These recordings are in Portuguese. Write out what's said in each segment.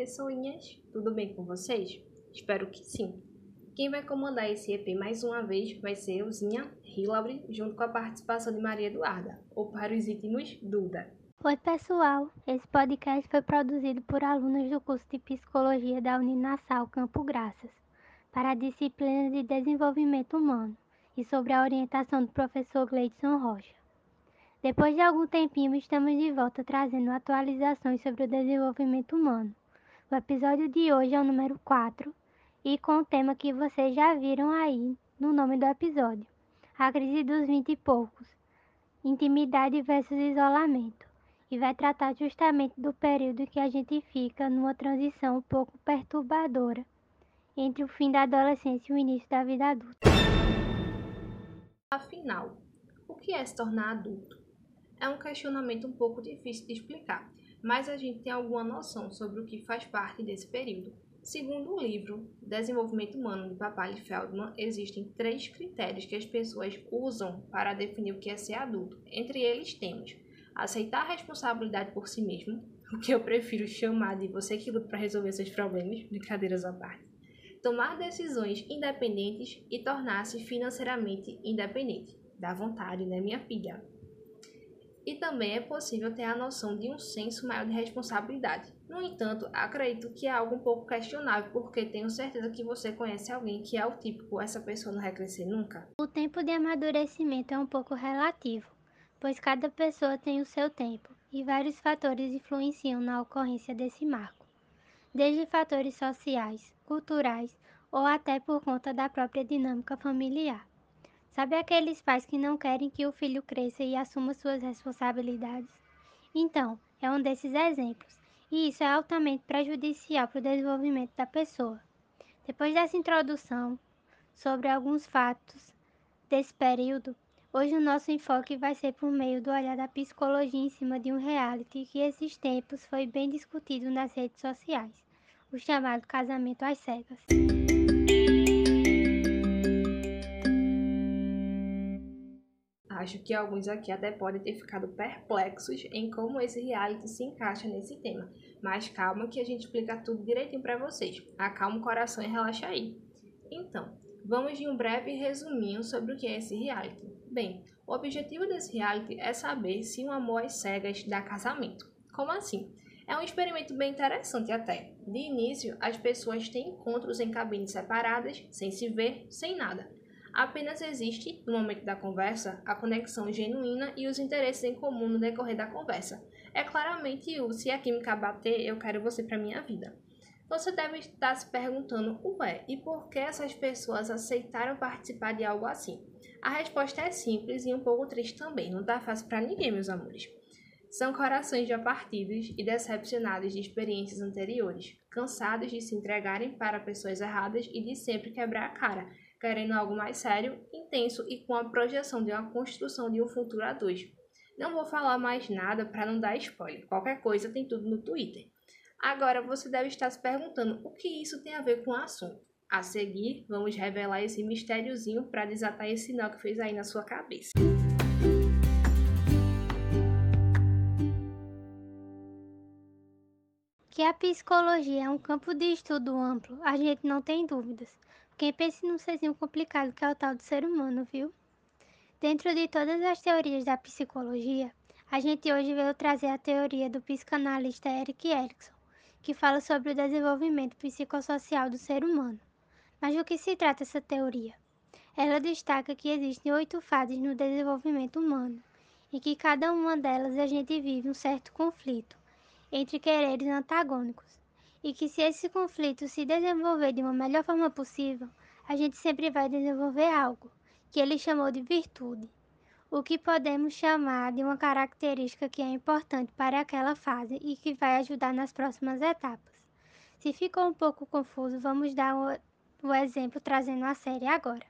pessoinhas! Tudo bem com vocês? Espero que sim. Quem vai comandar esse EP mais uma vez vai ser Euzinha Hillary, junto com a participação de Maria Eduarda, ou para os íntimos, Duda. Oi, pessoal! Esse podcast foi produzido por alunos do curso de Psicologia da Uninassal Campo Graças, para a disciplina de Desenvolvimento Humano e sobre a orientação do professor Gleidson Rocha. Depois de algum tempinho, estamos de volta trazendo atualizações sobre o desenvolvimento humano. O episódio de hoje é o número 4 e com o tema que vocês já viram aí no nome do episódio: A crise dos vinte e poucos, intimidade versus isolamento. E vai tratar justamente do período que a gente fica numa transição um pouco perturbadora entre o fim da adolescência e o início da vida adulta. Afinal, o que é se tornar adulto? É um questionamento um pouco difícil de explicar, mas a gente tem alguma noção sobre o que faz parte desse período. Segundo o livro Desenvolvimento Humano de Papali Feldman, existem três critérios que as pessoas usam para definir o que é ser adulto. Entre eles temos aceitar a responsabilidade por si mesmo, o que eu prefiro chamar de você que luta para resolver seus problemas, brincadeiras à parte. Tomar decisões independentes e tornar-se financeiramente independente. Dá vontade, né, minha filha? E também é possível ter a noção de um senso maior de responsabilidade. No entanto, acredito que é algo um pouco questionável, porque tenho certeza que você conhece alguém que é o típico essa pessoa não vai crescer nunca. O tempo de amadurecimento é um pouco relativo, pois cada pessoa tem o seu tempo e vários fatores influenciam na ocorrência desse marco, desde fatores sociais, culturais ou até por conta da própria dinâmica familiar. Sabe aqueles pais que não querem que o filho cresça e assuma suas responsabilidades? Então, é um desses exemplos, e isso é altamente prejudicial para o desenvolvimento da pessoa. Depois dessa introdução sobre alguns fatos desse período, hoje o nosso enfoque vai ser por meio do olhar da psicologia em cima de um reality que esses tempos foi bem discutido nas redes sociais, o chamado casamento às cegas. Acho que alguns aqui até podem ter ficado perplexos em como esse reality se encaixa nesse tema. Mas calma que a gente explica tudo direitinho para vocês. Acalma o coração e relaxa aí. Então, vamos de um breve resuminho sobre o que é esse reality. Bem, o objetivo desse reality é saber se um amor às cegas dá casamento. Como assim? É um experimento bem interessante até. De início, as pessoas têm encontros em cabines separadas, sem se ver, sem nada. Apenas existe, no momento da conversa, a conexão genuína e os interesses em comum no decorrer da conversa. É claramente o se a química bater, eu quero você para minha vida. Você deve estar se perguntando, ué, e por que essas pessoas aceitaram participar de algo assim? A resposta é simples e um pouco triste também, não tá fácil para ninguém, meus amores. São corações já partidos e decepcionados de experiências anteriores, cansados de se entregarem para pessoas erradas e de sempre quebrar a cara, querendo algo mais sério, intenso e com a projeção de uma construção de um futuro a dois. Não vou falar mais nada para não dar spoiler. Qualquer coisa tem tudo no Twitter. Agora você deve estar se perguntando o que isso tem a ver com o assunto. A seguir, vamos revelar esse mistériozinho para desatar esse nó que fez aí na sua cabeça. Que a psicologia é um campo de estudo amplo, a gente não tem dúvidas. Quem pensa num serzinho complicado que é o tal do ser humano, viu? Dentro de todas as teorias da psicologia, a gente hoje veio trazer a teoria do psicanalista Eric Erikson, que fala sobre o desenvolvimento psicossocial do ser humano. Mas do que se trata essa teoria? Ela destaca que existem oito fases no desenvolvimento humano e que cada uma delas a gente vive um certo conflito entre quereres antagônicos e que se esse conflito se desenvolver de uma melhor forma possível, a gente sempre vai desenvolver algo que ele chamou de virtude, o que podemos chamar de uma característica que é importante para aquela fase e que vai ajudar nas próximas etapas. Se ficou um pouco confuso, vamos dar o, o exemplo trazendo a série agora.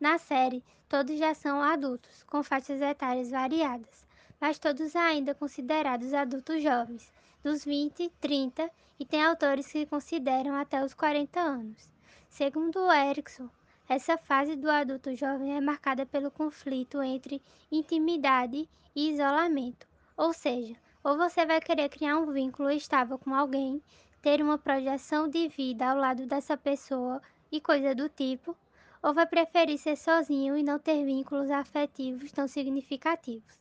Na série, todos já são adultos, com faixas etárias variadas, mas todos ainda considerados adultos jovens, dos 20, 30 e tem autores que consideram até os 40 anos. Segundo Erickson, essa fase do adulto jovem é marcada pelo conflito entre intimidade e isolamento, ou seja, ou você vai querer criar um vínculo estável com alguém, ter uma projeção de vida ao lado dessa pessoa e coisa do tipo, ou vai preferir ser sozinho e não ter vínculos afetivos tão significativos.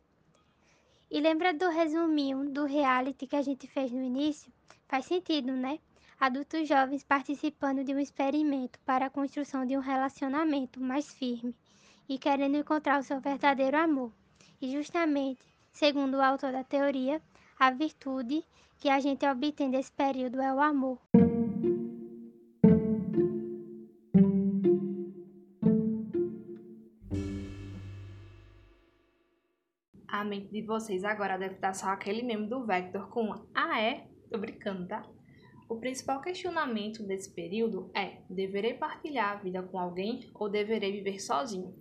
E lembra do resuminho do reality que a gente fez no início? Faz sentido, né? Adultos jovens participando de um experimento para a construção de um relacionamento mais firme e querendo encontrar o seu verdadeiro amor. E justamente, segundo o autor da teoria, a virtude que a gente obtém desse período é o amor. Mente de vocês agora deve estar só aquele meme do Vector com Ah é? Tô brincando, tá? O principal questionamento desse período é: deverei partilhar a vida com alguém ou deverei viver sozinho?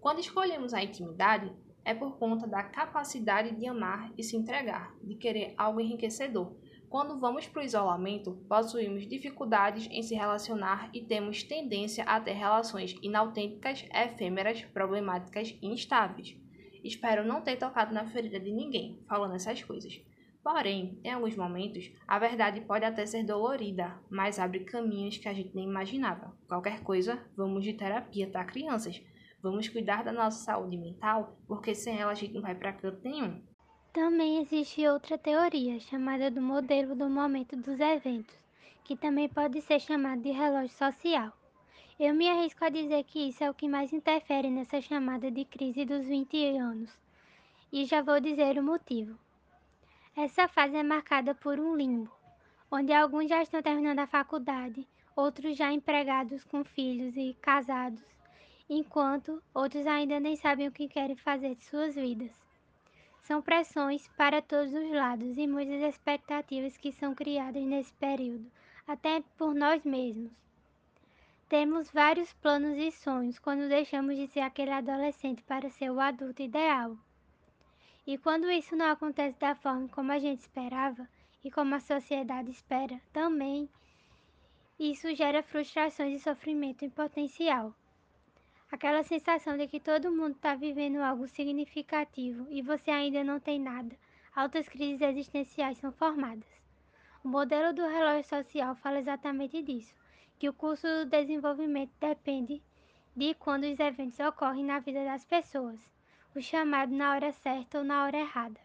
Quando escolhemos a intimidade, é por conta da capacidade de amar e se entregar, de querer algo enriquecedor. Quando vamos para o isolamento, possuímos dificuldades em se relacionar e temos tendência a ter relações inautênticas, efêmeras, problemáticas e instáveis. Espero não ter tocado na ferida de ninguém falando essas coisas. Porém, em alguns momentos, a verdade pode até ser dolorida, mas abre caminhos que a gente nem imaginava. Qualquer coisa, vamos de terapia, tá, crianças? Vamos cuidar da nossa saúde mental, porque sem ela a gente não vai para canto nenhum. Também existe outra teoria, chamada do modelo do momento dos eventos, que também pode ser chamado de relógio social. Eu me arrisco a dizer que isso é o que mais interfere nessa chamada de crise dos 20 anos. E já vou dizer o motivo. Essa fase é marcada por um limbo, onde alguns já estão terminando a faculdade, outros já empregados com filhos e casados, enquanto outros ainda nem sabem o que querem fazer de suas vidas. São pressões para todos os lados e muitas expectativas que são criadas nesse período, até por nós mesmos. Temos vários planos e sonhos quando deixamos de ser aquele adolescente para ser o adulto ideal. E quando isso não acontece da forma como a gente esperava e como a sociedade espera, também isso gera frustrações e sofrimento em potencial. Aquela sensação de que todo mundo está vivendo algo significativo e você ainda não tem nada. Altas crises existenciais são formadas. O modelo do relógio social fala exatamente disso, que o curso do desenvolvimento depende de quando os eventos ocorrem na vida das pessoas, o chamado na hora certa ou na hora errada.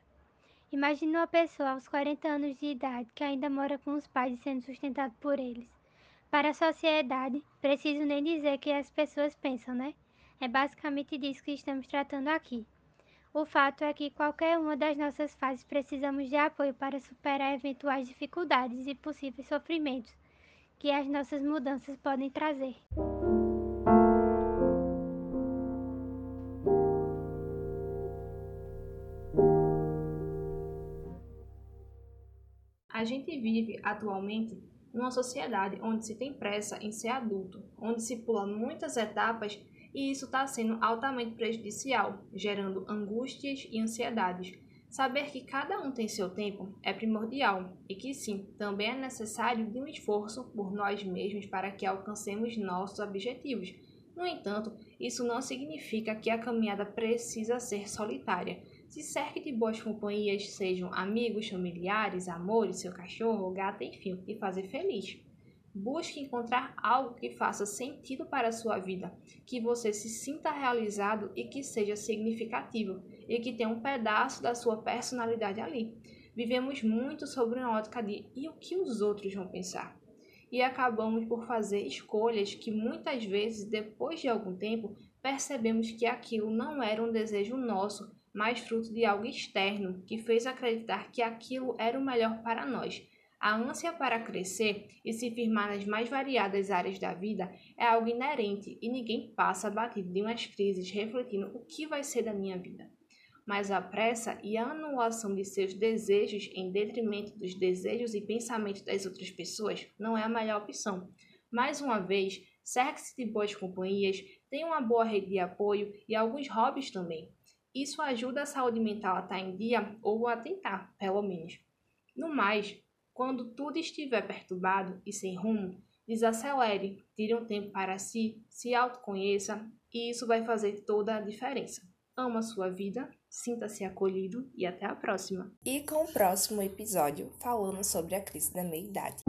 Imagine uma pessoa aos 40 anos de idade que ainda mora com os pais sendo sustentado por eles. Para a sociedade, preciso nem dizer que as pessoas pensam, né? É basicamente disso que estamos tratando aqui. O fato é que qualquer uma das nossas fases precisamos de apoio para superar eventuais dificuldades e possíveis sofrimentos que as nossas mudanças podem trazer. A gente vive atualmente numa sociedade onde se tem pressa em ser adulto, onde se pula muitas etapas e isso está sendo altamente prejudicial, gerando angústias e ansiedades. Saber que cada um tem seu tempo é primordial e que sim, também é necessário de um esforço por nós mesmos para que alcancemos nossos objetivos. No entanto, isso não significa que a caminhada precisa ser solitária. Se cerque de boas companhias, sejam amigos, familiares, amores, seu cachorro, gato, enfim, e fazer feliz. Busque encontrar algo que faça sentido para a sua vida, que você se sinta realizado e que seja significativo e que tenha um pedaço da sua personalidade ali. Vivemos muito sobre uma ótica de e o que os outros vão pensar. E acabamos por fazer escolhas que muitas vezes, depois de algum tempo, percebemos que aquilo não era um desejo nosso, mas fruto de algo externo que fez acreditar que aquilo era o melhor para nós. A ânsia para crescer e se firmar nas mais variadas áreas da vida é algo inerente e ninguém passa batido de umas crises refletindo o que vai ser da minha vida. Mas a pressa e a anulação de seus desejos em detrimento dos desejos e pensamentos das outras pessoas não é a melhor opção. Mais uma vez, cerque-se de boas companhias, tenha uma boa rede de apoio e alguns hobbies também. Isso ajuda a saúde mental a estar em dia ou a tentar, pelo menos. No mais, quando tudo estiver perturbado e sem rumo, desacelere, tire um tempo para si, se autoconheça e isso vai fazer toda a diferença. Ama sua vida, sinta-se acolhido e até a próxima. E com o próximo episódio falando sobre a crise da meia-idade.